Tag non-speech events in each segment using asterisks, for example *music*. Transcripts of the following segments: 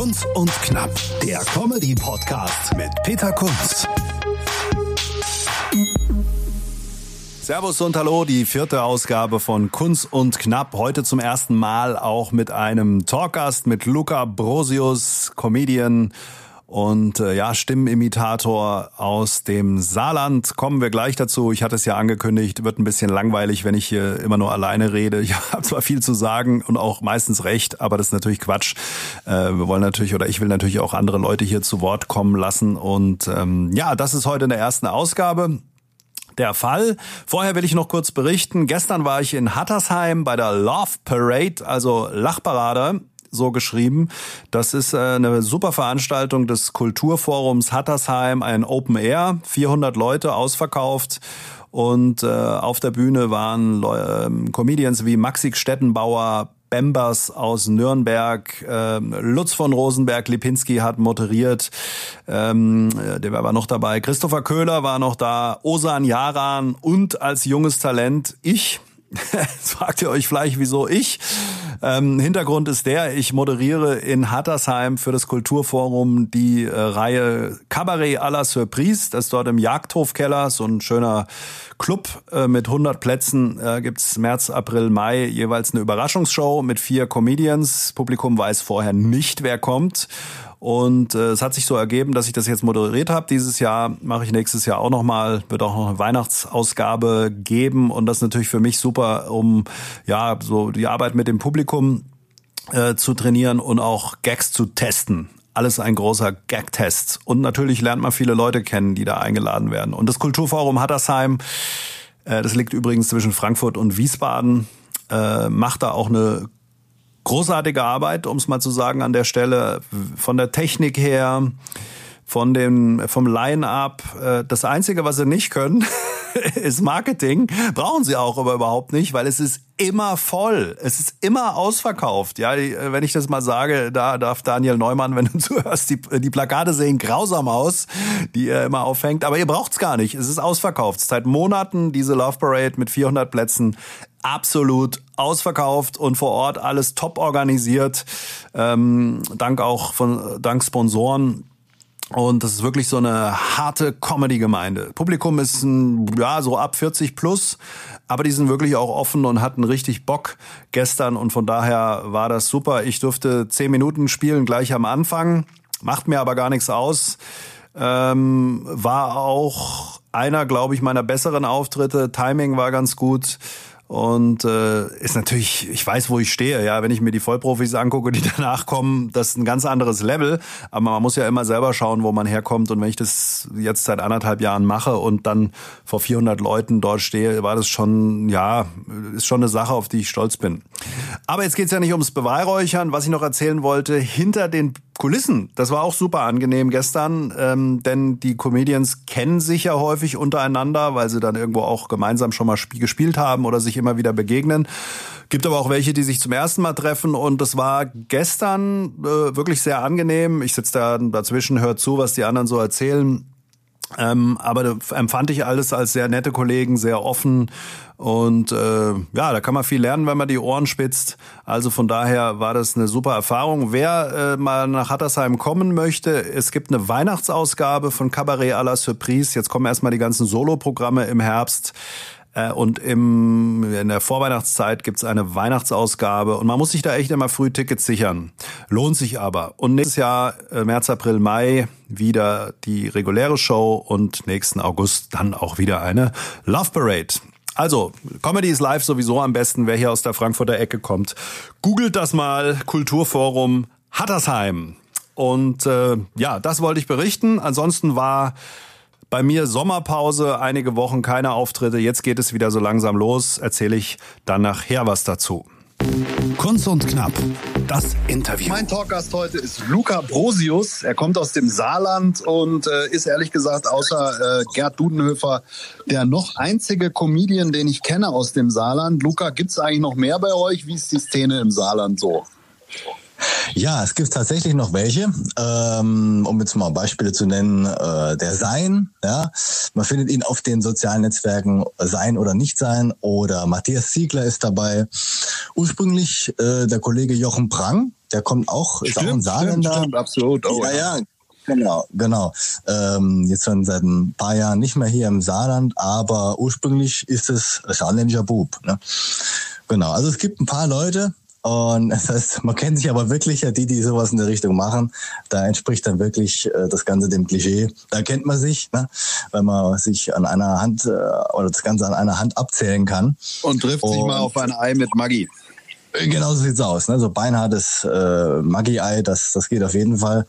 Kunz und Knapp, der Comedy-Podcast mit Peter Kunz. Servus und Hallo, die vierte Ausgabe von Kunz und Knapp. Heute zum ersten Mal auch mit einem Talkgast mit Luca Brosius, Comedian und äh, ja, Stimmenimitator aus dem Saarland. Kommen wir gleich dazu. Ich hatte es ja angekündigt, wird ein bisschen langweilig, wenn ich hier immer nur alleine rede. Ich *laughs* habe zwar viel zu sagen und auch meistens recht, aber das ist natürlich Quatsch. Äh, wir wollen natürlich oder ich will natürlich auch andere Leute hier zu Wort kommen lassen. Und ähm, ja, das ist heute in der ersten Ausgabe der Fall. Vorher will ich noch kurz berichten. Gestern war ich in Hattersheim bei der Love Parade, also Lachparade so geschrieben. Das ist äh, eine super Veranstaltung des Kulturforums Hattersheim, ein Open Air, 400 Leute ausverkauft. Und äh, auf der Bühne waren äh, Comedians wie Maxi Stettenbauer, Bembers aus Nürnberg, äh, Lutz von Rosenberg, Lipinski hat moderiert, ähm, der war noch dabei, Christopher Köhler war noch da, Osan Yaran und als junges Talent ich. Jetzt *laughs* fragt ihr euch vielleicht, wieso ich? Ähm, Hintergrund ist der, ich moderiere in Hattersheim für das Kulturforum die äh, Reihe Cabaret à la Surprise. Das ist dort im Jagdhofkeller, so ein schöner Club äh, mit 100 Plätzen. Äh, gibt's März, April, Mai jeweils eine Überraschungsshow mit vier Comedians. Publikum weiß vorher nicht, wer kommt. Und äh, es hat sich so ergeben, dass ich das jetzt moderiert habe. Dieses Jahr mache ich nächstes Jahr auch nochmal, wird auch noch eine Weihnachtsausgabe geben. Und das ist natürlich für mich super, um ja so die Arbeit mit dem Publikum äh, zu trainieren und auch Gags zu testen alles ein großer Gag-Test. Und natürlich lernt man viele Leute kennen, die da eingeladen werden. Und das Kulturforum Hattersheim, äh, das liegt übrigens zwischen Frankfurt und Wiesbaden, äh, macht da auch eine großartige Arbeit, um es mal zu sagen an der Stelle, von der Technik her, von dem, vom Line-up. Äh, das Einzige, was sie nicht können, *laughs* ist Marketing. Brauchen sie auch aber überhaupt nicht, weil es ist immer voll. Es ist immer ausverkauft. Ja, wenn ich das mal sage, da darf Daniel Neumann, wenn du *laughs* zuhörst, die, die Plakate sehen grausam aus, die er immer aufhängt. Aber ihr braucht's gar nicht. Es ist ausverkauft. Seit Monaten diese Love Parade mit 400 Plätzen absolut ausverkauft und vor Ort alles top organisiert. Ähm, dank auch von dank Sponsoren. Und das ist wirklich so eine harte Comedy-Gemeinde. Publikum ist ein, ja so ab 40 plus, aber die sind wirklich auch offen und hatten richtig Bock gestern und von daher war das super. Ich durfte zehn Minuten spielen gleich am Anfang, macht mir aber gar nichts aus. Ähm, war auch einer, glaube ich, meiner besseren Auftritte. Timing war ganz gut. Und äh, ist natürlich, ich weiß, wo ich stehe, ja, wenn ich mir die Vollprofis angucke, die *laughs* danach kommen, das ist ein ganz anderes Level. Aber man muss ja immer selber schauen, wo man herkommt. Und wenn ich das jetzt seit anderthalb Jahren mache und dann vor 400 Leuten dort stehe, war das schon, ja, ist schon eine Sache, auf die ich stolz bin. Aber jetzt geht's ja nicht ums Beweihräuchern. Was ich noch erzählen wollte, hinter den Kulissen. Das war auch super angenehm gestern, ähm, denn die Comedians kennen sich ja häufig untereinander, weil sie dann irgendwo auch gemeinsam schon mal gespielt haben oder sich immer wieder begegnen. Gibt aber auch welche, die sich zum ersten Mal treffen und das war gestern äh, wirklich sehr angenehm. Ich sitze da dazwischen, hör zu, was die anderen so erzählen. Ähm, aber empfand ich alles als sehr nette Kollegen, sehr offen und äh, ja, da kann man viel lernen, wenn man die Ohren spitzt. Also von daher war das eine super Erfahrung. Wer äh, mal nach Hattersheim kommen möchte, es gibt eine Weihnachtsausgabe von Cabaret à la Surprise. Jetzt kommen erstmal die ganzen Soloprogramme im Herbst. Äh, und im, in der Vorweihnachtszeit gibt's eine Weihnachtsausgabe und man muss sich da echt immer früh Tickets sichern. Lohnt sich aber. Und nächstes Jahr, äh, März, April, Mai, wieder die reguläre Show und nächsten August dann auch wieder eine Love Parade. Also, Comedy ist live sowieso am besten, wer hier aus der Frankfurter Ecke kommt. Googelt das mal, Kulturforum Hattersheim. Und äh, ja, das wollte ich berichten. Ansonsten war bei mir Sommerpause, einige Wochen keine Auftritte. Jetzt geht es wieder so langsam los. Erzähle ich dann nachher was dazu. Kunst und Knapp. Das Interview. Mein Talkgast heute ist Luca Brosius. Er kommt aus dem Saarland und äh, ist ehrlich gesagt außer äh, Gerd Dudenhöfer der noch einzige Comedian, den ich kenne aus dem Saarland. Luca, gibt es eigentlich noch mehr bei euch? Wie ist die Szene im Saarland so? Ja, es gibt tatsächlich noch welche. Ähm, um jetzt mal Beispiele zu nennen, äh, der Sein, ja. Man findet ihn auf den sozialen Netzwerken Sein oder Nicht Sein oder Matthias Ziegler ist dabei. Ursprünglich äh, der Kollege Jochen Prang, der kommt auch, ist stimmt, auch ein Saarländer. Stimmt, stimmt, absolut. Oh, ja, ja, Genau, genau. Ähm, jetzt schon seit ein paar Jahren nicht mehr hier im Saarland, aber ursprünglich ist es ein saarländischer Bub. Ne? Genau, also es gibt ein paar Leute, und *laughs* das heißt, man kennt sich aber wirklich ja die, die sowas in der Richtung machen. Da entspricht dann wirklich äh, das Ganze dem Klischee. Da kennt man sich, ne? weil man sich an einer Hand äh, oder das Ganze an einer Hand abzählen kann. Und trifft Und, sich mal auf ein Ei mit Maggi. Genau so sieht's aus. Ne? So beinhartes äh, Maggi-Ei, das, das geht auf jeden Fall.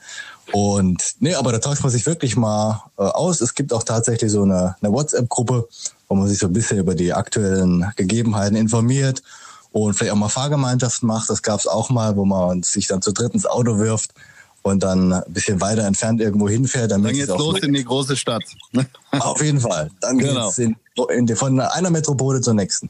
Und nee, aber da tauscht man sich wirklich mal äh, aus. Es gibt auch tatsächlich so eine, eine WhatsApp-Gruppe, wo man sich so ein bisschen über die aktuellen Gegebenheiten informiert und vielleicht auch mal Fahrgemeinschaften macht. Das gab es auch mal, wo man sich dann zu dritt ins Auto wirft und dann ein bisschen weiter entfernt irgendwo hinfährt. Dann geht's los in die große Stadt. *laughs* Auf jeden Fall. Dann genau. geht's in, in die, von einer Metropole zur nächsten.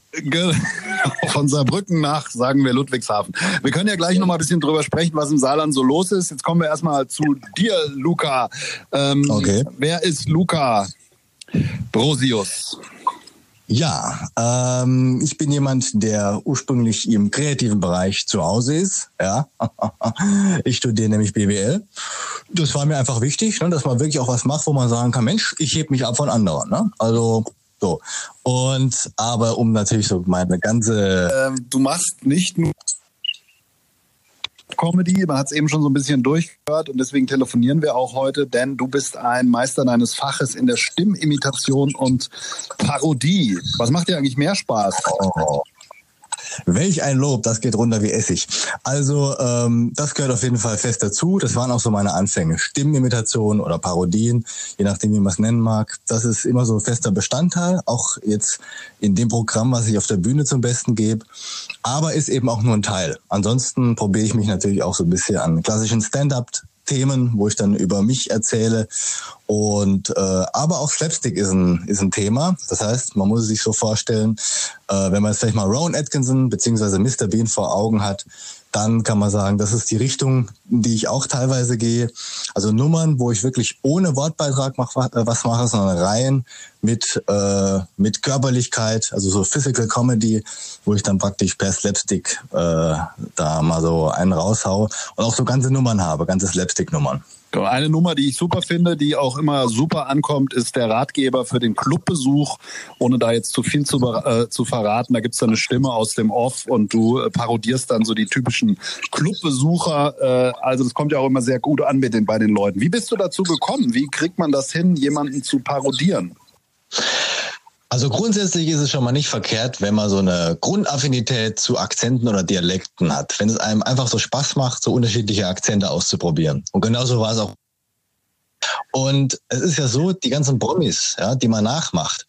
Von Saarbrücken nach, sagen wir, Ludwigshafen. Wir können ja gleich noch mal ein bisschen drüber sprechen, was im Saarland so los ist. Jetzt kommen wir erstmal zu dir, Luca. Ähm, okay. Wer ist Luca Brosius? Ja, ähm, ich bin jemand, der ursprünglich im kreativen Bereich zu Hause ist. Ja, *laughs* ich studiere nämlich BWL. Das war mir einfach wichtig, ne, dass man wirklich auch was macht, wo man sagen kann, Mensch, ich heb mich ab von anderen. Ne? Also so. Und aber um natürlich so meine ganze. Ähm, du machst nicht nur Comedy. Man hat es eben schon so ein bisschen durchgehört und deswegen telefonieren wir auch heute, denn du bist ein Meister deines Faches in der Stimmimitation und Parodie. Was macht dir eigentlich mehr Spaß? Oh. Welch ein Lob, das geht runter wie Essig. Also ähm, das gehört auf jeden Fall fest dazu. Das waren auch so meine Anfänge. Stimmenimitationen oder Parodien, je nachdem, wie man es nennen mag. Das ist immer so ein fester Bestandteil, auch jetzt in dem Programm, was ich auf der Bühne zum Besten gebe. Aber ist eben auch nur ein Teil. Ansonsten probiere ich mich natürlich auch so ein bisschen an klassischen Stand-up Themen, wo ich dann über mich erzähle. Und äh, aber auch Slapstick ist ein ist ein Thema. Das heißt, man muss sich so vorstellen, äh, wenn man jetzt vielleicht mal Rowan Atkinson beziehungsweise Mr. Bean vor Augen hat, dann kann man sagen, das ist die Richtung, in die ich auch teilweise gehe. Also Nummern, wo ich wirklich ohne Wortbeitrag mach, äh, was mache, sondern rein mit, äh, mit Körperlichkeit, also so Physical Comedy, wo ich dann praktisch per Slapstick äh, da mal so einen raushau und auch so ganze Nummern habe, ganze Slapstick-Nummern. Eine Nummer, die ich super finde, die auch immer super ankommt, ist der Ratgeber für den Clubbesuch. Ohne da jetzt zu viel zu, äh, zu verraten, da gibt's da eine Stimme aus dem Off und du äh, parodierst dann so die typischen Clubbesucher. Äh, also das kommt ja auch immer sehr gut an mit den, bei den Leuten. Wie bist du dazu gekommen? Wie kriegt man das hin, jemanden zu parodieren? Also grundsätzlich ist es schon mal nicht verkehrt, wenn man so eine Grundaffinität zu Akzenten oder Dialekten hat. Wenn es einem einfach so Spaß macht, so unterschiedliche Akzente auszuprobieren. Und genauso war es auch und es ist ja so, die ganzen Promis, ja, die man nachmacht,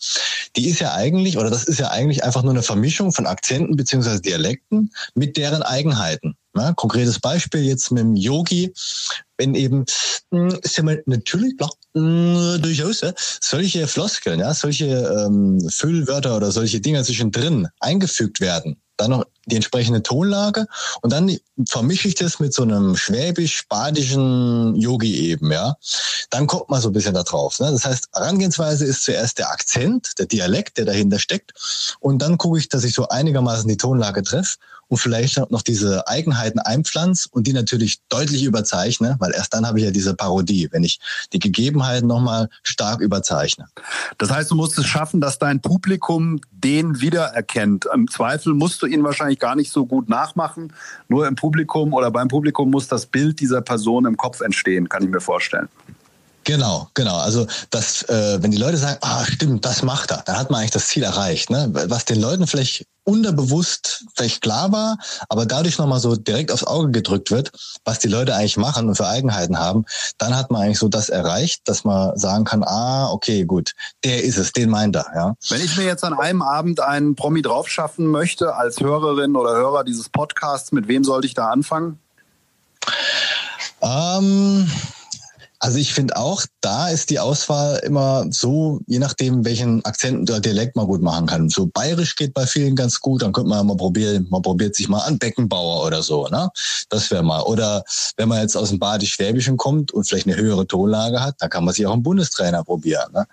die ist ja eigentlich, oder das ist ja eigentlich einfach nur eine Vermischung von Akzenten beziehungsweise Dialekten mit deren Eigenheiten. Ja, konkretes Beispiel jetzt mit dem Yogi, wenn eben, hm, ist ja mal natürlich mh, hm, durchaus ja, solche Floskeln, ja, solche ähm, Füllwörter oder solche Dinge zwischendrin eingefügt werden, dann noch die entsprechende Tonlage und dann vermische ich das mit so einem schwäbisch-badischen Yogi eben, ja. Dann kommt man so ein bisschen da drauf. Ne? Das heißt, Herangehensweise ist zuerst der Akzent, der Dialekt, der dahinter steckt und dann gucke ich, dass ich so einigermaßen die Tonlage treffe und vielleicht noch diese Eigenheiten einpflanze und die natürlich deutlich überzeichne, weil erst dann habe ich ja diese Parodie, wenn ich die Gegebenheiten nochmal stark überzeichne. Das heißt, du musst es schaffen, dass dein Publikum den wiedererkennt. Im Zweifel musst du ihn wahrscheinlich gar nicht so gut nachmachen. Nur im Publikum oder beim Publikum muss das Bild dieser Person im Kopf entstehen, kann ich mir vorstellen. Genau, genau. Also das, äh, wenn die Leute sagen, ah, stimmt, das macht er, dann hat man eigentlich das Ziel erreicht. Ne? Was den Leuten vielleicht unterbewusst vielleicht klar war, aber dadurch nochmal so direkt aufs Auge gedrückt wird, was die Leute eigentlich machen und für Eigenheiten haben, dann hat man eigentlich so das erreicht, dass man sagen kann, ah, okay, gut, der ist es, den meint er. Ja. Wenn ich mir jetzt an einem Abend einen Promi draufschaffen möchte, als Hörerin oder Hörer dieses Podcasts, mit wem sollte ich da anfangen? Ähm also ich finde auch, da ist die Auswahl immer so, je nachdem, welchen Akzent oder Dialekt man gut machen kann. So bayerisch geht bei vielen ganz gut, dann könnte man mal probieren, man probiert sich mal an Beckenbauer oder so, ne? Das wäre mal. Oder wenn man jetzt aus dem Badisch-Schwäbischen kommt und vielleicht eine höhere Tonlage hat, dann kann man sich auch einen Bundestrainer probieren. Ne?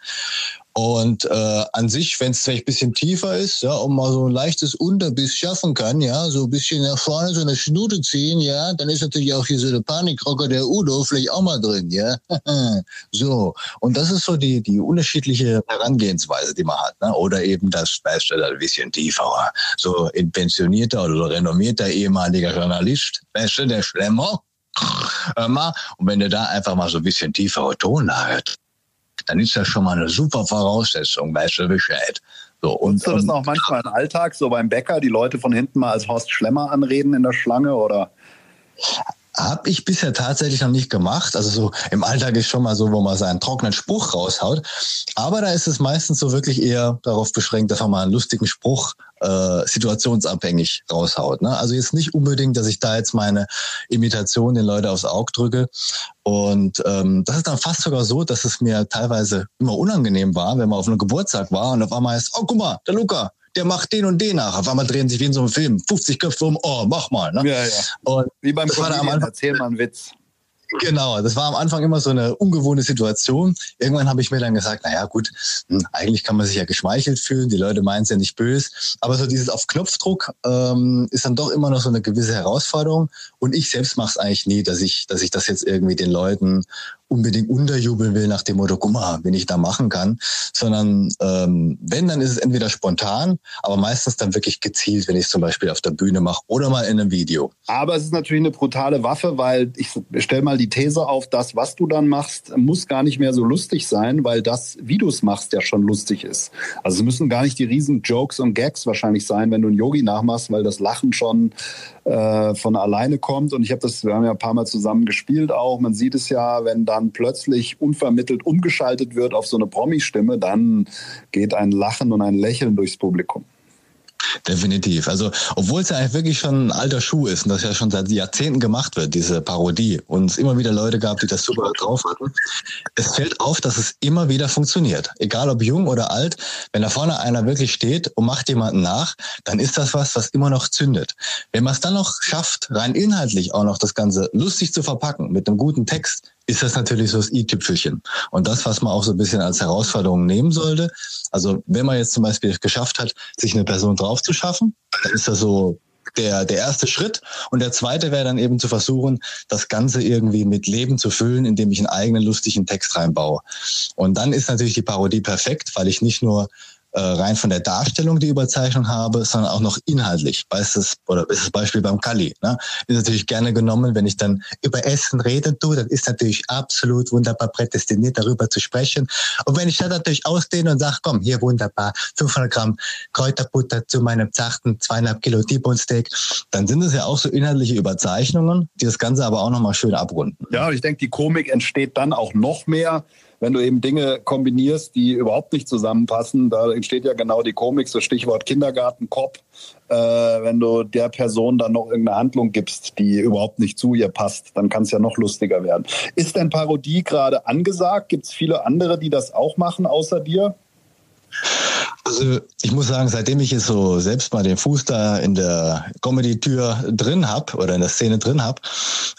Und äh, an sich, wenn es vielleicht ein bisschen tiefer ist, ja, und mal so ein leichtes Unterbiss schaffen kann, ja, so ein bisschen nach vorne so eine Schnute ziehen, ja, dann ist natürlich auch hier so der Panikrocker der Udo vielleicht auch mal drin, ja. *laughs* so. Und das ist so die, die unterschiedliche Herangehensweise, die man hat, ne? Oder eben das Special ein bisschen tiefer, so ein pensionierter oder so renommierter ehemaliger Journalist, weißt du, der Schlemmer. Und wenn du da einfach mal so ein bisschen tiefere Tonlage dann ist das schon mal eine super Voraussetzung, weißt du Bescheid. So, und, Nutzt du das auch manchmal im Alltag, so beim Bäcker, die Leute von hinten mal als Horst Schlemmer anreden in der Schlange oder? Habe ich bisher tatsächlich noch nicht gemacht. Also so im Alltag ist schon mal so, wo man seinen trockenen Spruch raushaut. Aber da ist es meistens so wirklich eher darauf beschränkt, dass man mal einen lustigen Spruch äh, situationsabhängig raushaut. Ne? Also jetzt nicht unbedingt, dass ich da jetzt meine Imitation den Leuten aufs Auge drücke. Und ähm, das ist dann fast sogar so, dass es mir teilweise immer unangenehm war, wenn man auf einem Geburtstag war und auf einmal ist, oh guck mal, der Luca, der macht den und den nach. Auf einmal drehen sich wie in so einem Film 50 Köpfe um, oh, mach mal. Ne? Ja, ja. Und wie beim Comedian, erzähl mal einen Witz. Genau, das war am Anfang immer so eine ungewohnte Situation. Irgendwann habe ich mir dann gesagt, naja gut, hm, eigentlich kann man sich ja geschmeichelt fühlen, die Leute meinen es ja nicht böse. Aber so dieses auf Knopfdruck ähm, ist dann doch immer noch so eine gewisse Herausforderung. Und ich selbst mache es eigentlich nie, dass ich, dass ich das jetzt irgendwie den Leuten unbedingt unterjubeln will nach dem Motto, guck mal, wenn ich da machen kann, sondern ähm, wenn, dann ist es entweder spontan, aber meistens dann wirklich gezielt, wenn ich es zum Beispiel auf der Bühne mache oder mal in einem Video. Aber es ist natürlich eine brutale Waffe, weil ich stelle mal die These auf, das, was du dann machst, muss gar nicht mehr so lustig sein, weil das, wie du es machst, ja schon lustig ist. Also es müssen gar nicht die riesen Jokes und Gags wahrscheinlich sein, wenn du einen Yogi nachmachst, weil das Lachen schon äh, von alleine kommt. Und ich habe das, wir haben ja ein paar Mal zusammen gespielt auch. Man sieht es ja, wenn dann plötzlich unvermittelt umgeschaltet wird auf so eine Promi-Stimme, dann geht ein Lachen und ein Lächeln durchs Publikum. Definitiv. Also, obwohl es ja eigentlich wirklich schon ein alter Schuh ist und das ja schon seit Jahrzehnten gemacht wird, diese Parodie, und es immer wieder Leute gab, die das super drauf hatten, es fällt auf, dass es immer wieder funktioniert. Egal ob jung oder alt, wenn da vorne einer wirklich steht und macht jemanden nach, dann ist das was, was immer noch zündet. Wenn man es dann noch schafft, rein inhaltlich auch noch das Ganze lustig zu verpacken, mit einem guten Text, ist das natürlich so das i-Tüpfelchen. Und das, was man auch so ein bisschen als Herausforderung nehmen sollte. Also wenn man jetzt zum Beispiel geschafft hat, sich eine Person drauf zu schaffen, dann ist das so der, der erste Schritt. Und der zweite wäre dann eben zu versuchen, das Ganze irgendwie mit Leben zu füllen, indem ich einen eigenen lustigen Text reinbaue. Und dann ist natürlich die Parodie perfekt, weil ich nicht nur äh, rein von der Darstellung die Überzeichnung habe, sondern auch noch inhaltlich. Weißt du, oder ist das Beispiel beim Kali. Ne? Ist natürlich gerne genommen, wenn ich dann über Essen reden tue, dann ist natürlich absolut wunderbar prädestiniert, darüber zu sprechen. Und wenn ich dann natürlich ausdehne und sage, komm, hier wunderbar, 500 Gramm Kräuterbutter zu meinem zarten zweieinhalb Kilo T-Bone Steak, dann sind es ja auch so inhaltliche Überzeichnungen, die das Ganze aber auch nochmal schön abrunden. Ja, ich denke, die Komik entsteht dann auch noch mehr, wenn du eben Dinge kombinierst, die überhaupt nicht zusammenpassen, da entsteht ja genau die Komik, so Stichwort Kindergartenkopf, äh, wenn du der Person dann noch irgendeine Handlung gibst, die überhaupt nicht zu ihr passt, dann kann es ja noch lustiger werden. Ist denn Parodie gerade angesagt? Gibt es viele andere, die das auch machen, außer dir? Also ich muss sagen, seitdem ich jetzt so selbst mal den Fuß da in der Comedy-Tür drin habe oder in der Szene drin habe,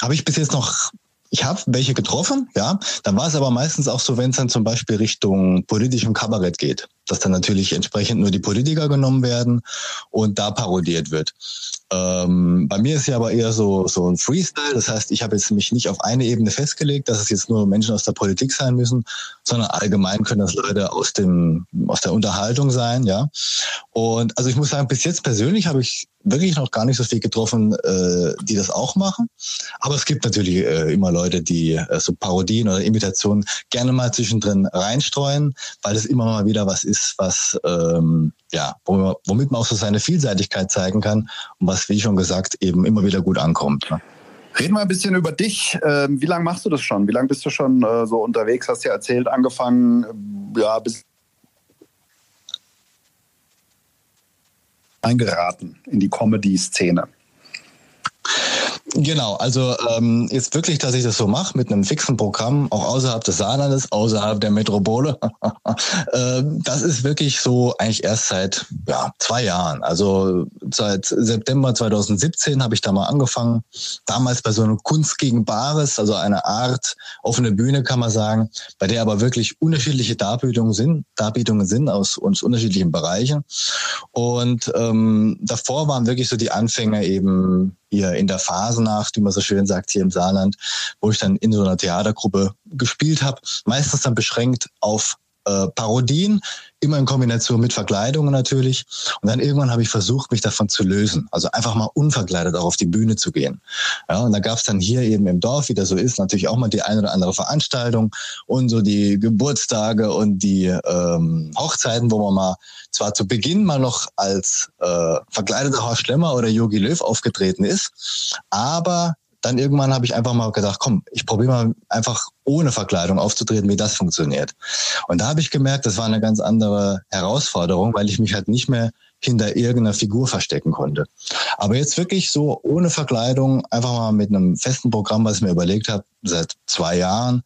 habe ich bis jetzt noch ich habe welche getroffen, ja. Dann war es aber meistens auch so, wenn es dann zum Beispiel Richtung politischem Kabarett geht, dass dann natürlich entsprechend nur die Politiker genommen werden und da parodiert wird. Ähm, bei mir ist ja aber eher so, so ein Freestyle. Das heißt, ich habe jetzt mich nicht auf eine Ebene festgelegt, dass es jetzt nur Menschen aus der Politik sein müssen, sondern allgemein können das Leute aus dem, aus der Unterhaltung sein, ja. Und also ich muss sagen, bis jetzt persönlich habe ich wirklich noch gar nicht so viel getroffen, äh, die das auch machen. Aber es gibt natürlich äh, immer Leute, die äh, so Parodien oder Imitationen gerne mal zwischendrin reinstreuen, weil es immer mal wieder was ist, was ähm, ja, womit man auch so seine Vielseitigkeit zeigen kann und was, wie schon gesagt, eben immer wieder gut ankommt. Ne? Reden wir ein bisschen über dich. Ähm, wie lange machst du das schon? Wie lange bist du schon äh, so unterwegs? Hast du ja erzählt, angefangen, äh, ja, bis eingeraten in die Comedy-Szene. Genau, also ähm, ist wirklich, dass ich das so mache mit einem fixen Programm, auch außerhalb des Saarlandes, außerhalb der Metropole. *laughs* äh, das ist wirklich so eigentlich erst seit ja, zwei Jahren. Also seit September 2017 habe ich da mal angefangen. Damals bei so einem Kunst gegen Bares, also eine Art offene Bühne, kann man sagen, bei der aber wirklich unterschiedliche Darbietungen sind, Darbietungen sind aus uns unterschiedlichen Bereichen. Und ähm, davor waren wirklich so die Anfänge eben hier in der Phasenacht, wie man so schön sagt, hier im Saarland, wo ich dann in so einer Theatergruppe gespielt habe. Meistens dann beschränkt auf äh, Parodien, immer in Kombination mit Verkleidungen natürlich. Und dann irgendwann habe ich versucht, mich davon zu lösen. Also einfach mal unverkleidet auch auf die Bühne zu gehen. Ja, und da gab es dann hier eben im Dorf, wie das so ist, natürlich auch mal die eine oder andere Veranstaltung und so die Geburtstage und die ähm, Hochzeiten, wo man mal zwar zu Beginn mal noch als äh, verkleideter Horst Schlemmer oder Yogi Löw aufgetreten ist, aber dann irgendwann habe ich einfach mal gedacht, komm, ich probiere mal einfach ohne Verkleidung aufzutreten, wie das funktioniert. Und da habe ich gemerkt, das war eine ganz andere Herausforderung, weil ich mich halt nicht mehr hinter irgendeiner Figur verstecken konnte. Aber jetzt wirklich so ohne Verkleidung, einfach mal mit einem festen Programm, was ich mir überlegt habe, seit zwei Jahren.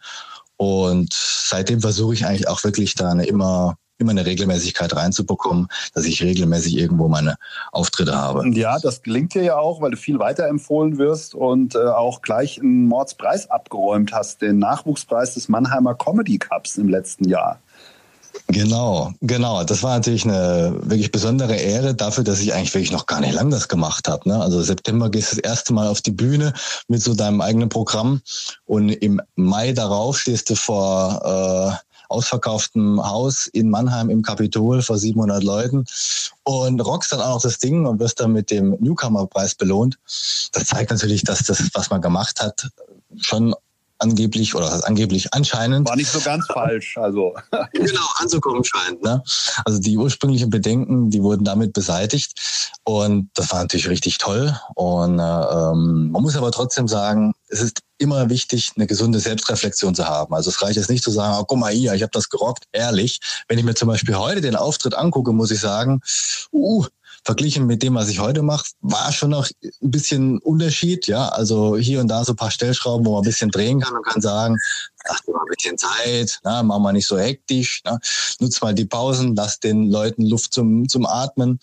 Und seitdem versuche ich eigentlich auch wirklich da eine immer immer eine Regelmäßigkeit reinzubekommen, dass ich regelmäßig irgendwo meine Auftritte habe. Ja, das gelingt dir ja auch, weil du viel weiterempfohlen wirst und äh, auch gleich einen Mordspreis abgeräumt hast, den Nachwuchspreis des Mannheimer Comedy Cups im letzten Jahr. Genau, genau. Das war natürlich eine wirklich besondere Ehre dafür, dass ich eigentlich wirklich noch gar nicht lang das gemacht habe. Ne? Also September gehst du das erste Mal auf die Bühne mit so deinem eigenen Programm und im Mai darauf stehst du vor äh, ausverkauftem Haus in Mannheim im Kapitol vor 700 Leuten und rockst dann auch noch das Ding und wirst dann mit dem Newcomer-Preis belohnt. Das zeigt natürlich, dass das, was man gemacht hat, schon angeblich oder angeblich anscheinend. War nicht so ganz falsch, also. *laughs* genau, anzukommen scheint. Ne? Also die ursprünglichen Bedenken, die wurden damit beseitigt und das war natürlich richtig toll. Und äh, ähm, man muss aber trotzdem sagen, es ist immer wichtig, eine gesunde Selbstreflexion zu haben. Also es reicht jetzt nicht zu sagen, oh, guck mal hier, ich habe das gerockt. Ehrlich, wenn ich mir zum Beispiel heute den Auftritt angucke, muss ich sagen, uh, verglichen mit dem, was ich heute mache, war schon noch ein bisschen Unterschied. Ja, also hier und da so ein paar Stellschrauben, wo man ein bisschen drehen kann und kann sagen, ach, mal ein bisschen Zeit, na, mach mal nicht so hektisch, na, nutz mal die Pausen, lass den Leuten Luft zum, zum Atmen.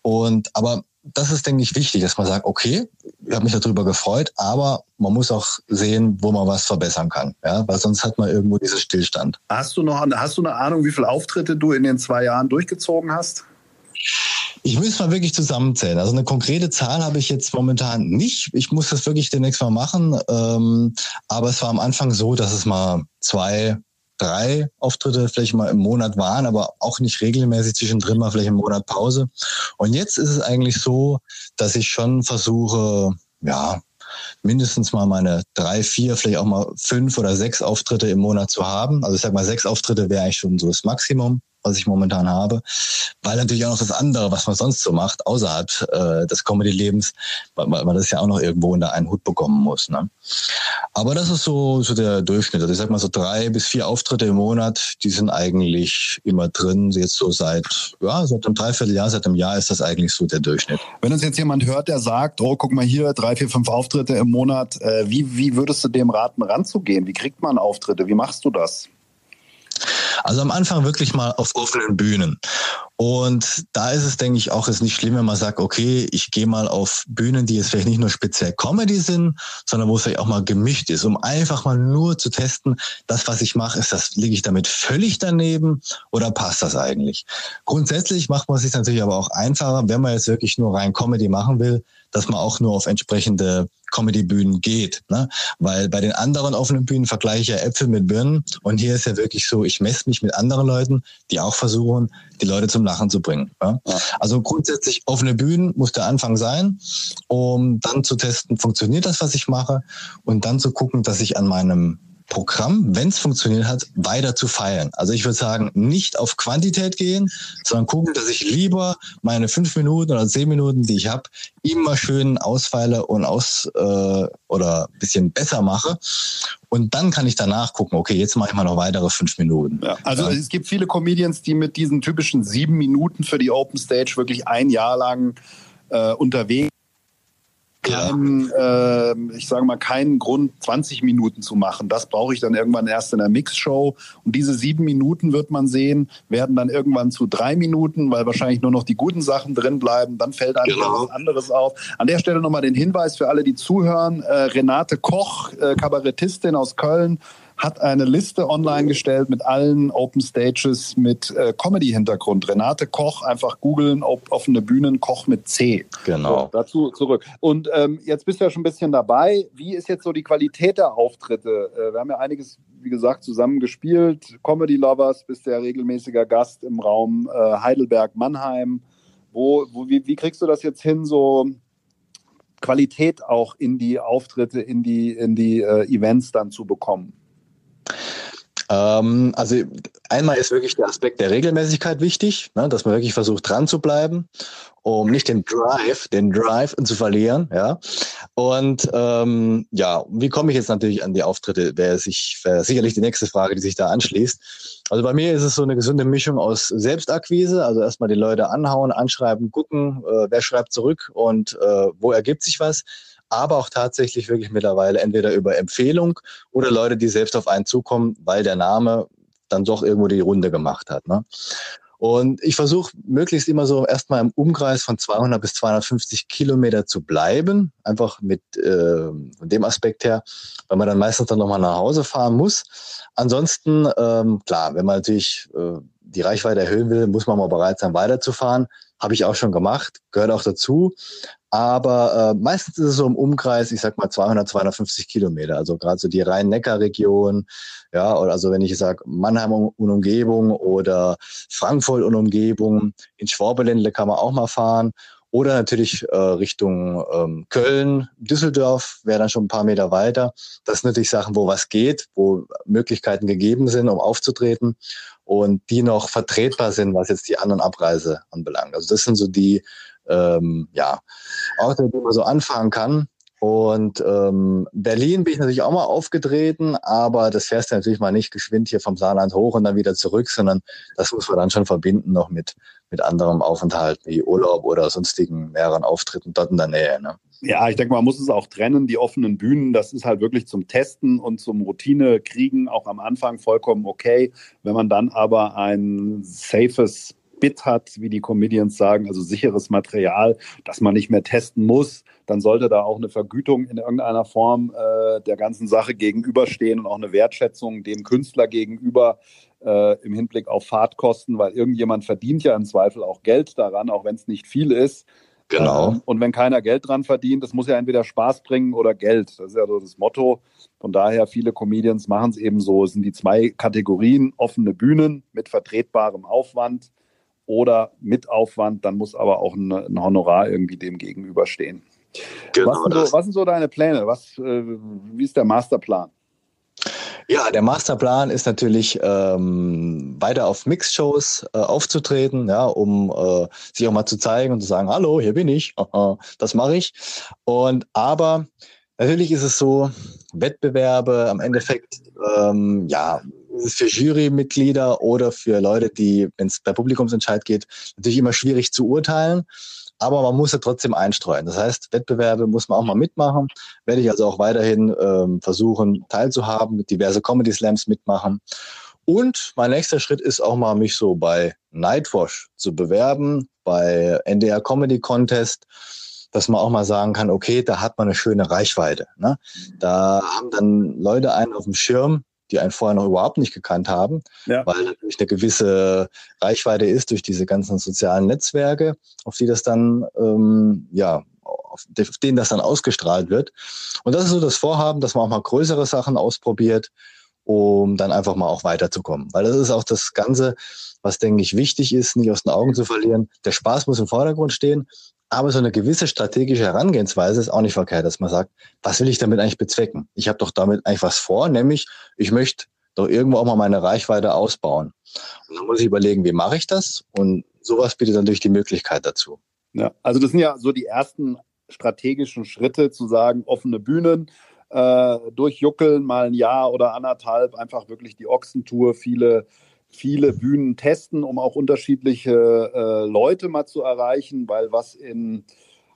Und aber das ist, denke ich, wichtig, dass man sagt, okay, ich habe mich darüber gefreut, aber man muss auch sehen, wo man was verbessern kann, ja, weil sonst hat man irgendwo diesen Stillstand. Hast du noch, hast du eine Ahnung, wie viele Auftritte du in den zwei Jahren durchgezogen hast? Ich muss mal wirklich zusammenzählen. Also eine konkrete Zahl habe ich jetzt momentan nicht. Ich muss das wirklich demnächst mal machen. Ähm, aber es war am Anfang so, dass es mal zwei, drei Auftritte vielleicht mal im Monat waren, aber auch nicht regelmäßig zwischendrin mal vielleicht im Monat Pause. Und jetzt ist es eigentlich so, dass ich schon versuche, ja, mindestens mal meine drei, vier, vielleicht auch mal fünf oder sechs Auftritte im Monat zu haben. Also ich sag mal, sechs Auftritte wäre eigentlich schon so das Maximum was ich momentan habe, weil natürlich auch noch das andere, was man sonst so macht, außerhalb äh, des Comedy-Lebens, weil, weil man das ja auch noch irgendwo unter einen Hut bekommen muss. Ne? Aber das ist so, so der Durchschnitt. Also ich sag mal so drei bis vier Auftritte im Monat, die sind eigentlich immer drin. Jetzt so seit, ja, seit einem Dreivierteljahr, seit einem Jahr ist das eigentlich so der Durchschnitt. Wenn uns jetzt jemand hört, der sagt, oh, guck mal hier, drei, vier, fünf Auftritte im Monat, äh, wie, wie würdest du dem raten, ranzugehen? Wie kriegt man Auftritte? Wie machst du das? Also am Anfang wirklich mal auf offenen Bühnen. Und da ist es, denke ich, auch ist nicht schlimm, wenn man sagt, okay, ich gehe mal auf Bühnen, die jetzt vielleicht nicht nur speziell Comedy sind, sondern wo es vielleicht auch mal gemischt ist, um einfach mal nur zu testen, das, was ich mache, ist das, liege ich damit völlig daneben oder passt das eigentlich? Grundsätzlich macht man es sich natürlich aber auch einfacher, wenn man jetzt wirklich nur rein Comedy machen will, dass man auch nur auf entsprechende Comedy-Bühnen geht. Ne? Weil bei den anderen offenen Bühnen vergleiche ich ja Äpfel mit Birnen und hier ist ja wirklich so, ich messe mich mit anderen Leuten, die auch versuchen, die Leute zum Lachen zu bringen. Ja? Also grundsätzlich offene Bühnen muss der Anfang sein, um dann zu testen, funktioniert das, was ich mache und dann zu gucken, dass ich an meinem Programm, wenn es funktioniert hat, weiter zu feiern. Also ich würde sagen, nicht auf Quantität gehen, sondern gucken, dass ich lieber meine fünf Minuten oder zehn Minuten, die ich habe, immer schön ausfeile und aus äh, oder bisschen besser mache. Und dann kann ich danach gucken, okay, jetzt mache ich mal noch weitere fünf Minuten. Ja, also ja. es gibt viele Comedians, die mit diesen typischen sieben Minuten für die Open Stage wirklich ein Jahr lang äh, unterwegs keinen, ja. äh, ich sage mal, keinen Grund, 20 Minuten zu machen. Das brauche ich dann irgendwann erst in der Mixshow. Und diese sieben Minuten wird man sehen, werden dann irgendwann zu drei Minuten, weil wahrscheinlich nur noch die guten Sachen drin bleiben. Dann fällt einem genau. was anderes auf. An der Stelle nochmal den Hinweis für alle, die zuhören. Äh, Renate Koch, äh, Kabarettistin aus Köln, hat eine Liste online gestellt mit allen Open Stages mit äh, Comedy-Hintergrund. Renate Koch, einfach googeln, offene Bühnen, Koch mit C. Genau. So, dazu zurück. Und ähm, jetzt bist du ja schon ein bisschen dabei. Wie ist jetzt so die Qualität der Auftritte? Äh, wir haben ja einiges, wie gesagt, zusammen gespielt. Comedy Lovers, bist du ja regelmäßiger Gast im Raum äh, Heidelberg-Mannheim. Wo, wo, wie, wie kriegst du das jetzt hin, so Qualität auch in die Auftritte, in die, in die äh, Events dann zu bekommen? Ähm, also einmal ist wirklich der Aspekt der Regelmäßigkeit wichtig, ne, dass man wirklich versucht dran zu bleiben, um nicht den Drive, den Drive zu verlieren, ja. Und ähm, ja, wie komme ich jetzt natürlich an die Auftritte? Wäre sich wäre sicherlich die nächste Frage, die sich da anschließt. Also bei mir ist es so eine gesunde Mischung aus Selbstakquise, also erstmal die Leute anhauen, anschreiben, gucken, äh, wer schreibt zurück und äh, wo ergibt sich was aber auch tatsächlich wirklich mittlerweile entweder über Empfehlung oder Leute, die selbst auf einen zukommen, weil der Name dann doch irgendwo die Runde gemacht hat. Ne? Und ich versuche möglichst immer so erstmal im Umkreis von 200 bis 250 Kilometer zu bleiben, einfach mit äh, dem Aspekt her, weil man dann meistens dann nochmal nach Hause fahren muss. Ansonsten, ähm, klar, wenn man natürlich äh, die Reichweite erhöhen will, muss man mal bereit sein, weiterzufahren. Habe ich auch schon gemacht, gehört auch dazu. Aber äh, meistens ist es so im Umkreis, ich sag mal 200, 250 Kilometer. Also gerade so die Rhein-Neckar-Region, ja, oder also wenn ich sage Mannheim und Umgebung oder Frankfurt und Umgebung, in Schwabeländle kann man auch mal fahren. Oder natürlich äh, Richtung ähm, Köln, Düsseldorf wäre dann schon ein paar Meter weiter. Das sind natürlich Sachen, wo was geht, wo Möglichkeiten gegeben sind, um aufzutreten und die noch vertretbar sind, was jetzt die anderen Abreise anbelangt. Also das sind so die ähm, ja, Orte, die man so anfangen kann. Und ähm, Berlin bin ich natürlich auch mal aufgetreten, aber das fährst du natürlich mal nicht geschwind hier vom Saarland hoch und dann wieder zurück, sondern das muss man dann schon verbinden noch mit, mit anderem Aufenthalt wie Urlaub oder sonstigen mehreren Auftritten dort in der Nähe. Ne? Ja, ich denke, man muss es auch trennen. Die offenen Bühnen, das ist halt wirklich zum Testen und zum Routine-Kriegen auch am Anfang vollkommen okay. Wenn man dann aber ein safes Bit hat, wie die Comedians sagen, also sicheres Material, das man nicht mehr testen muss, dann sollte da auch eine Vergütung in irgendeiner Form äh, der ganzen Sache gegenüberstehen und auch eine Wertschätzung dem Künstler gegenüber äh, im Hinblick auf Fahrtkosten, weil irgendjemand verdient ja im Zweifel auch Geld daran, auch wenn es nicht viel ist. Genau. Ähm, und wenn keiner Geld dran verdient, das muss ja entweder Spaß bringen oder Geld. Das ist ja so das Motto. Von daher, viele Comedians machen es eben so. Es sind die zwei Kategorien, offene Bühnen mit vertretbarem Aufwand oder mit Aufwand, dann muss aber auch ein, ein Honorar irgendwie dem gegenüberstehen. Genau was, sind so, was sind so deine Pläne? Was, äh, wie ist der Masterplan? Ja, der Masterplan ist natürlich ähm, weiter auf Mixshows äh, aufzutreten, ja, um äh, sich auch mal zu zeigen und zu sagen, hallo, hier bin ich, das mache ich. Und aber natürlich ist es so, Wettbewerbe am Endeffekt, ähm, ja, für Jurymitglieder oder für Leute, die, wenn es bei Publikumsentscheid geht, natürlich immer schwierig zu urteilen. Aber man muss ja trotzdem einstreuen. Das heißt, Wettbewerbe muss man auch mal mitmachen. Werde ich also auch weiterhin ähm, versuchen, teilzuhaben, mit diverse Comedy Slams mitmachen. Und mein nächster Schritt ist auch mal, mich so bei Nightwash zu bewerben, bei NDR Comedy Contest, dass man auch mal sagen kann, okay, da hat man eine schöne Reichweite. Ne? Da haben dann Leute einen auf dem Schirm, die einen vorher noch überhaupt nicht gekannt haben, ja. weil natürlich eine gewisse Reichweite ist durch diese ganzen sozialen Netzwerke, auf die das dann, ähm, ja, auf denen das dann ausgestrahlt wird. Und das ist so das Vorhaben, dass man auch mal größere Sachen ausprobiert, um dann einfach mal auch weiterzukommen. Weil das ist auch das Ganze, was, denke ich, wichtig ist, nicht aus den Augen zu verlieren. Der Spaß muss im Vordergrund stehen, aber so eine gewisse strategische Herangehensweise ist auch nicht verkehrt, dass man sagt, was will ich damit eigentlich bezwecken? Ich habe doch damit eigentlich was vor, nämlich ich möchte doch irgendwo auch mal meine Reichweite ausbauen. Und dann muss ich überlegen, wie mache ich das? Und sowas bietet dann durch die Möglichkeit dazu. Ja, also das sind ja so die ersten strategischen Schritte zu sagen, offene Bühnen, äh, durchjuckeln, mal ein Jahr oder anderthalb, einfach wirklich die Ochsentour, viele viele Bühnen testen, um auch unterschiedliche äh, Leute mal zu erreichen, weil was in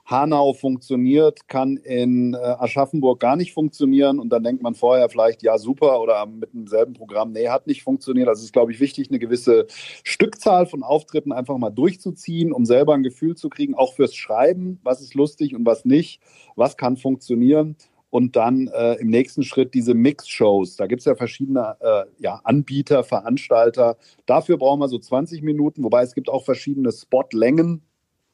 Hanau funktioniert, kann in äh, Aschaffenburg gar nicht funktionieren und dann denkt man vorher vielleicht, ja super oder mit demselben Programm, nee, hat nicht funktioniert. Also es ist, glaube ich, wichtig, eine gewisse Stückzahl von Auftritten einfach mal durchzuziehen, um selber ein Gefühl zu kriegen, auch fürs Schreiben, was ist lustig und was nicht, was kann funktionieren. Und dann äh, im nächsten Schritt diese Mix-Shows. Da gibt es ja verschiedene äh, ja, Anbieter, Veranstalter. Dafür brauchen wir so 20 Minuten, wobei es gibt auch verschiedene Spotlängen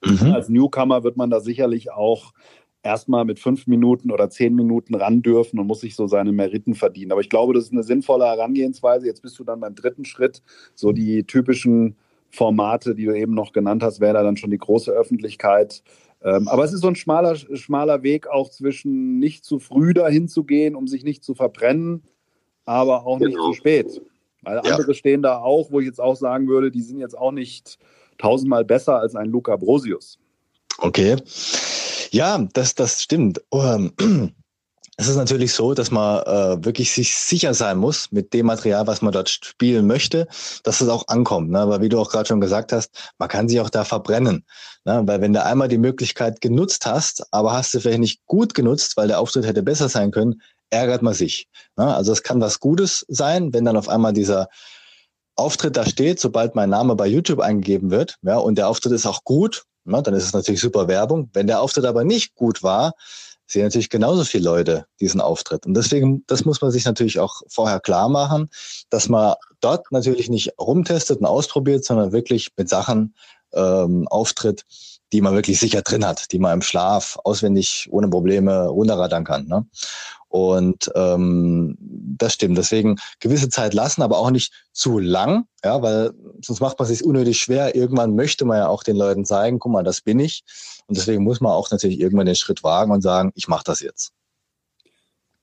Mhm. Als Newcomer wird man da sicherlich auch erstmal mit fünf Minuten oder zehn Minuten ran dürfen und muss sich so seine Meriten verdienen. Aber ich glaube, das ist eine sinnvolle Herangehensweise. Jetzt bist du dann beim dritten Schritt. So die typischen Formate, die du eben noch genannt hast, wäre da dann schon die große Öffentlichkeit. Ähm, aber es ist so ein schmaler, schmaler Weg auch zwischen nicht zu früh dahin zu gehen, um sich nicht zu verbrennen, aber auch genau. nicht zu spät. Weil ja. andere stehen da auch, wo ich jetzt auch sagen würde, die sind jetzt auch nicht tausendmal besser als ein Luca Brosius. Okay. Ja, das, das stimmt. Ähm, es ist natürlich so, dass man äh, wirklich sich sicher sein muss mit dem Material, was man dort spielen möchte, dass es auch ankommt. Ne? Aber wie du auch gerade schon gesagt hast, man kann sich auch da verbrennen. Ne? Weil wenn du einmal die Möglichkeit genutzt hast, aber hast du vielleicht nicht gut genutzt, weil der Auftritt hätte besser sein können, ärgert man sich. Ne? Also es kann was Gutes sein, wenn dann auf einmal dieser Auftritt da steht, sobald mein Name bei YouTube eingegeben wird, ja, und der Auftritt ist auch gut, na, dann ist es natürlich super Werbung. Wenn der Auftritt aber nicht gut war, sehen natürlich genauso viele Leute diesen Auftritt. Und deswegen, das muss man sich natürlich auch vorher klar machen, dass man dort natürlich nicht rumtestet und ausprobiert, sondern wirklich mit Sachen ähm, auftritt, die man wirklich sicher drin hat, die man im Schlaf auswendig ohne Probleme runterrattern kann. Ne? Und ähm, das stimmt. Deswegen gewisse Zeit lassen, aber auch nicht zu lang, ja, weil sonst macht man sich unnötig schwer. Irgendwann möchte man ja auch den Leuten zeigen, guck mal, das bin ich. Und deswegen muss man auch natürlich irgendwann den Schritt wagen und sagen, ich mache das jetzt.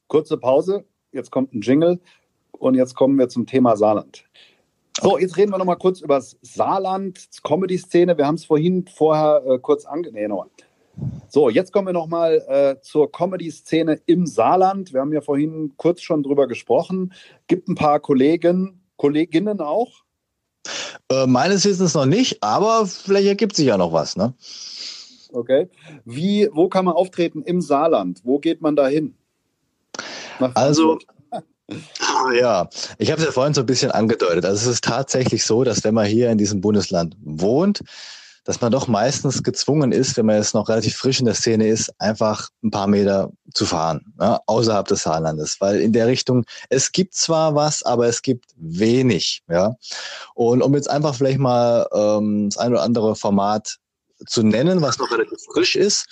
Kurze Pause, jetzt kommt ein Jingle und jetzt kommen wir zum Thema Saarland. So, jetzt reden wir noch mal kurz über das Saarland, Comedy-Szene. Wir haben es vorhin vorher äh, kurz angenommen. So, jetzt kommen wir noch mal äh, zur Comedy-Szene im Saarland. Wir haben ja vorhin kurz schon drüber gesprochen. Gibt ein paar Kollegen, Kolleginnen auch? Äh, meines Wissens noch nicht, aber vielleicht ergibt sich ja noch was, ne? Okay. Wie, wo kann man auftreten im Saarland? Wo geht man da hin? Also, *laughs* ja, ich habe es ja vorhin so ein bisschen angedeutet. Also es ist tatsächlich so, dass wenn man hier in diesem Bundesland wohnt, dass man doch meistens gezwungen ist, wenn man jetzt noch relativ frisch in der Szene ist, einfach ein paar Meter zu fahren, ja, außerhalb des Saarlandes. Weil in der Richtung, es gibt zwar was, aber es gibt wenig. Ja. Und um jetzt einfach vielleicht mal ähm, das ein oder andere Format zu nennen, was noch relativ frisch ist,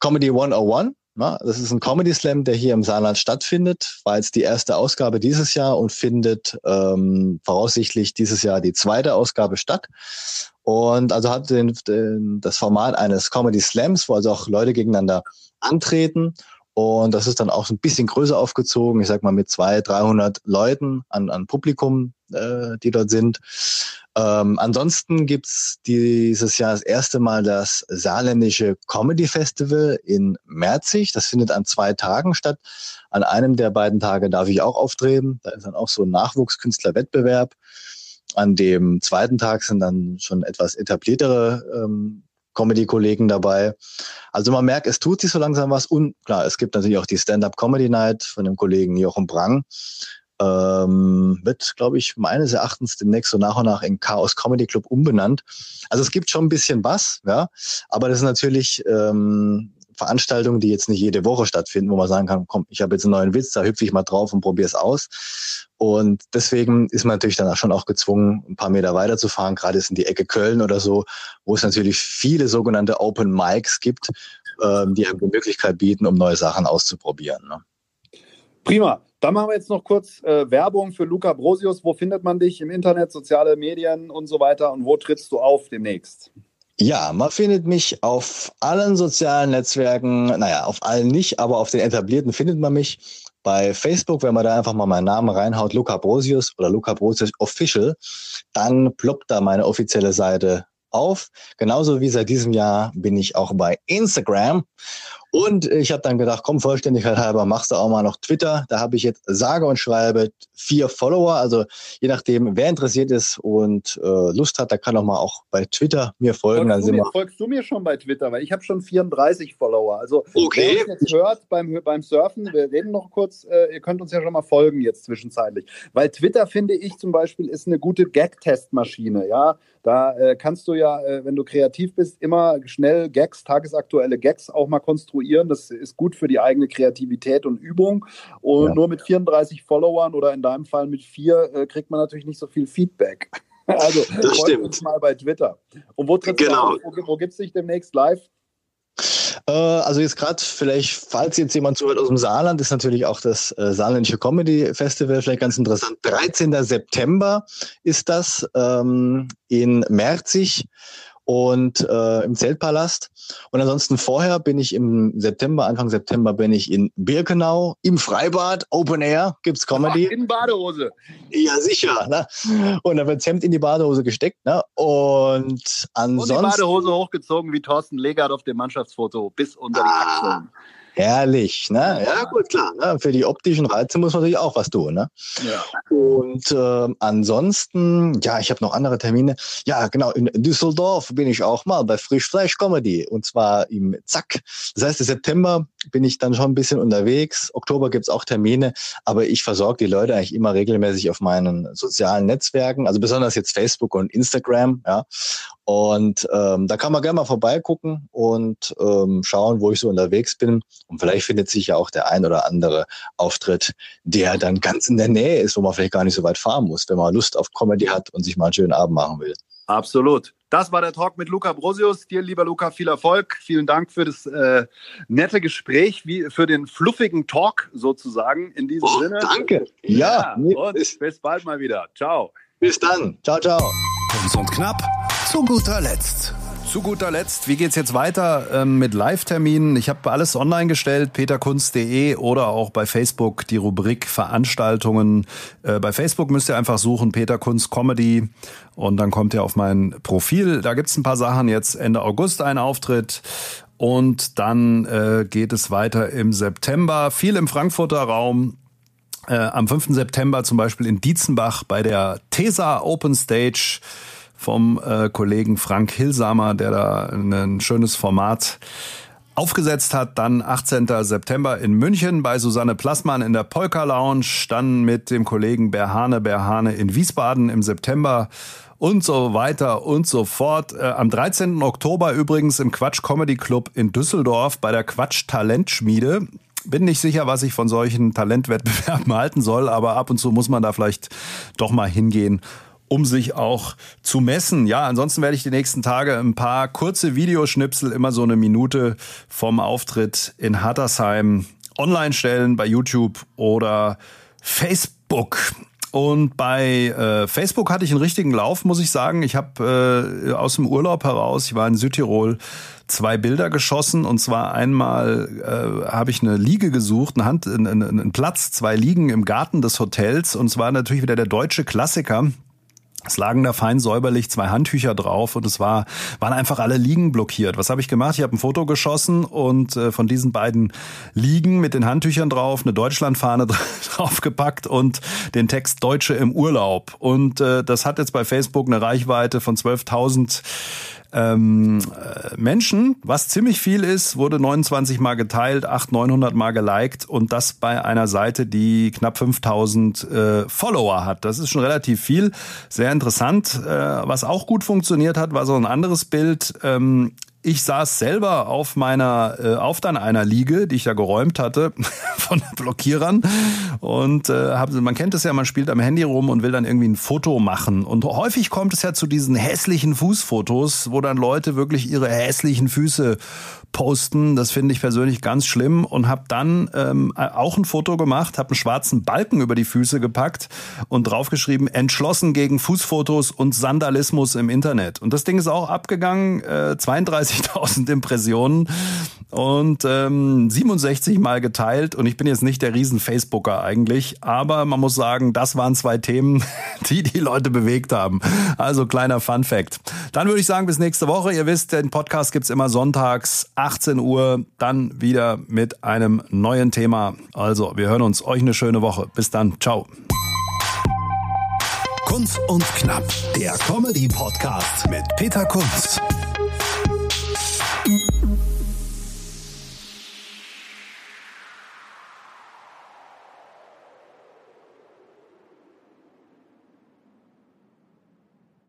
Comedy 101 das ist ein Comedy Slam, der hier im Saarland stattfindet. War jetzt die erste Ausgabe dieses Jahr und findet ähm, voraussichtlich dieses Jahr die zweite Ausgabe statt. Und also hat den, den, das Format eines Comedy Slams, wo also auch Leute gegeneinander antreten. Und das ist dann auch so ein bisschen größer aufgezogen, ich sag mal mit zwei, 300 Leuten an, an Publikum, äh, die dort sind. Ähm, ansonsten gibt's dieses Jahr das erste Mal das Saarländische Comedy Festival in Merzig. Das findet an zwei Tagen statt. An einem der beiden Tage darf ich auch auftreten. Da ist dann auch so ein Nachwuchskünstlerwettbewerb. An dem zweiten Tag sind dann schon etwas etabliertere ähm, Comedy-Kollegen dabei. Also man merkt, es tut sich so langsam was. Und klar, es gibt natürlich auch die Stand-Up-Comedy Night von dem Kollegen Jochen Brang ähm, wird, glaube ich, meines Erachtens demnächst so nach und nach in Chaos Comedy Club umbenannt. Also es gibt schon ein bisschen was, ja, aber das ist natürlich ähm, Veranstaltungen, die jetzt nicht jede Woche stattfinden, wo man sagen kann, komm, ich habe jetzt einen neuen Witz, da hüpfe ich mal drauf und probiere es aus. Und deswegen ist man natürlich dann auch schon auch gezwungen, ein paar Meter weiterzufahren, gerade ist in die Ecke Köln oder so, wo es natürlich viele sogenannte Open Mics gibt, ähm, die einem die Möglichkeit bieten, um neue Sachen auszuprobieren. Ne? Prima. Dann machen wir jetzt noch kurz äh, Werbung für Luca Brosius. Wo findet man dich im Internet, soziale Medien und so weiter? Und wo trittst du auf demnächst? Ja, man findet mich auf allen sozialen Netzwerken, naja, auf allen nicht, aber auf den etablierten findet man mich. Bei Facebook, wenn man da einfach mal meinen Namen reinhaut, Luca Brosius oder Luca Brosius Official, dann ploppt da meine offizielle Seite auf. Genauso wie seit diesem Jahr bin ich auch bei Instagram Und ich habe dann gedacht, komm, Vollständigkeit halber, machst du auch mal noch Twitter. Da habe ich jetzt sage und schreibe vier Follower. Also je nachdem, wer interessiert ist und äh, Lust hat, der kann auch mal auch bei Twitter mir folgen. Folgst, du mir, folgst du mir schon bei Twitter? Weil ich habe schon 34 Follower. Also okay. wer jetzt hört beim, beim Surfen, wir reden noch kurz, äh, ihr könnt uns ja schon mal folgen jetzt zwischenzeitlich. Weil Twitter, finde ich zum Beispiel, ist eine gute Gag-Testmaschine. Ja, da äh, kannst du ja, äh, wenn du kreativ bist, immer schnell Gags, tagesaktuelle Gags auch mal konstruieren. Das ist gut für die eigene Kreativität und Übung. Und ja. nur mit 34 Followern oder in deinem Fall mit vier äh, kriegt man natürlich nicht so viel Feedback. *laughs* Also, das stimmt. uns mal bei Twitter. Und wo trittst genau. du auf? Wo, wo gibt es dich demnächst live? Äh, also jetzt gerade vielleicht, falls jetzt jemand zuhört aus dem Saarland, ist natürlich auch das äh, Saarländische Comedy Festival vielleicht ganz interessant. 13. September ist das ähm, in Merzig und äh, im Zeltpalast. Und ansonsten vorher bin ich im September, Anfang September bin ich in Birkenau im Freibad, Open Air, gibt's Comedy. Ach, in Badehose. Ja, sicher. Ne? Und dann wird Hemd in die Badehose gesteckt. Ne? Und ansonsten. Und die Badehose hochgezogen wie Thorsten Legert auf dem Mannschaftsfoto bis unter die ah. Achseln. Herrlich, ne? Ja, gut, klar. Ne? Für die optischen Reize muss man natürlich auch was tun, ne? Ja. Und äh, ansonsten, ja, ich habe noch andere Termine. Ja, genau, in Düsseldorf bin ich auch mal bei Frischfleisch Comedy und zwar im Zack. Das heißt, im September bin ich dann schon ein bisschen unterwegs. Oktober gibt's auch Termine, aber ich versorge die Leute eigentlich immer regelmäßig auf meinen sozialen Netzwerken, also besonders jetzt Facebook und Instagram, ja. Und ähm, da kann man gerne mal vorbeigucken und ähm, schauen, wo ich so unterwegs bin. Und vielleicht findet sich ja auch der ein oder andere Auftritt, der dann ganz in der Nähe ist, wo man vielleicht gar nicht so weit fahren muss, wenn man Lust auf Comedy hat und sich mal einen schönen Abend machen will. Absolut. Das war der Talk mit Luca Brosius. Dir, lieber Luca, viel Erfolg. Vielen Dank für das äh, nette Gespräch, wie für den fluffigen Talk sozusagen. In diesem oh, Sinne. Danke. Ja, ja und bis bald mal wieder. Ciao. Bis dann. Ciao, ciao. Kurz und knapp. Zu guter Letzt. Zu guter Letzt, wie geht's jetzt weiter ähm, mit Live-Terminen? Ich habe alles online gestellt, peterkunst.de oder auch bei Facebook die Rubrik Veranstaltungen. Äh, bei Facebook müsst ihr einfach suchen Peter Comedy und dann kommt ihr auf mein Profil. Da gibt's ein paar Sachen. Jetzt Ende August ein Auftritt und dann äh, geht es weiter im September. Viel im Frankfurter Raum. Äh, am 5. September zum Beispiel in Dietzenbach bei der TESA Open Stage vom äh, Kollegen Frank Hilsamer, der da ein schönes Format aufgesetzt hat. Dann 18. September in München bei Susanne Plassmann in der Polka Lounge. Dann mit dem Kollegen Berhane Berhane in Wiesbaden im September und so weiter und so fort. Äh, am 13. Oktober übrigens im Quatsch Comedy Club in Düsseldorf bei der Quatsch Talentschmiede. Bin nicht sicher, was ich von solchen Talentwettbewerben *laughs* halten soll, aber ab und zu muss man da vielleicht doch mal hingehen um sich auch zu messen. Ja, ansonsten werde ich die nächsten Tage ein paar kurze Videoschnipsel, immer so eine Minute vom Auftritt in Hattersheim online stellen bei YouTube oder Facebook. Und bei äh, Facebook hatte ich einen richtigen Lauf, muss ich sagen. Ich habe äh, aus dem Urlaub heraus, ich war in Südtirol, zwei Bilder geschossen. Und zwar einmal äh, habe ich eine Liege gesucht, eine Hand, einen, einen Platz, zwei Liegen im Garten des Hotels. Und zwar natürlich wieder der deutsche Klassiker. Es lagen da fein säuberlich zwei Handtücher drauf und es war, waren einfach alle Liegen blockiert. Was habe ich gemacht? Ich habe ein Foto geschossen und äh, von diesen beiden Liegen mit den Handtüchern drauf eine Deutschlandfahne *laughs* draufgepackt und den Text Deutsche im Urlaub. Und äh, das hat jetzt bei Facebook eine Reichweite von 12.000 ähm, äh, Menschen, was ziemlich viel ist, wurde 29 Mal geteilt, 800, 900 Mal geliked und das bei einer Seite, die knapp 5000 äh, Follower hat. Das ist schon relativ viel, sehr interessant. Äh, was auch gut funktioniert hat, war so ein anderes Bild. Ähm, ich saß selber auf meiner, äh, auf dann einer Liege, die ich ja geräumt hatte *laughs* von Blockierern und äh, hab, man kennt es ja, man spielt am Handy rum und will dann irgendwie ein Foto machen und häufig kommt es ja zu diesen hässlichen Fußfotos, wo dann Leute wirklich ihre hässlichen Füße posten. Das finde ich persönlich ganz schlimm und habe dann ähm, auch ein Foto gemacht, habe einen schwarzen Balken über die Füße gepackt und draufgeschrieben, entschlossen gegen Fußfotos und Sandalismus im Internet. Und das Ding ist auch abgegangen, äh, 32 30.000 Impressionen und ähm, 67 Mal geteilt. Und ich bin jetzt nicht der Riesen-Facebooker eigentlich, aber man muss sagen, das waren zwei Themen, *laughs* die die Leute bewegt haben. Also kleiner Fun-Fact. Dann würde ich sagen, bis nächste Woche. Ihr wisst, den Podcast gibt's immer sonntags, 18 Uhr, dann wieder mit einem neuen Thema. Also, wir hören uns. Euch eine schöne Woche. Bis dann. Ciao. Kunz und Knapp, der Comedy-Podcast mit Peter Kunz.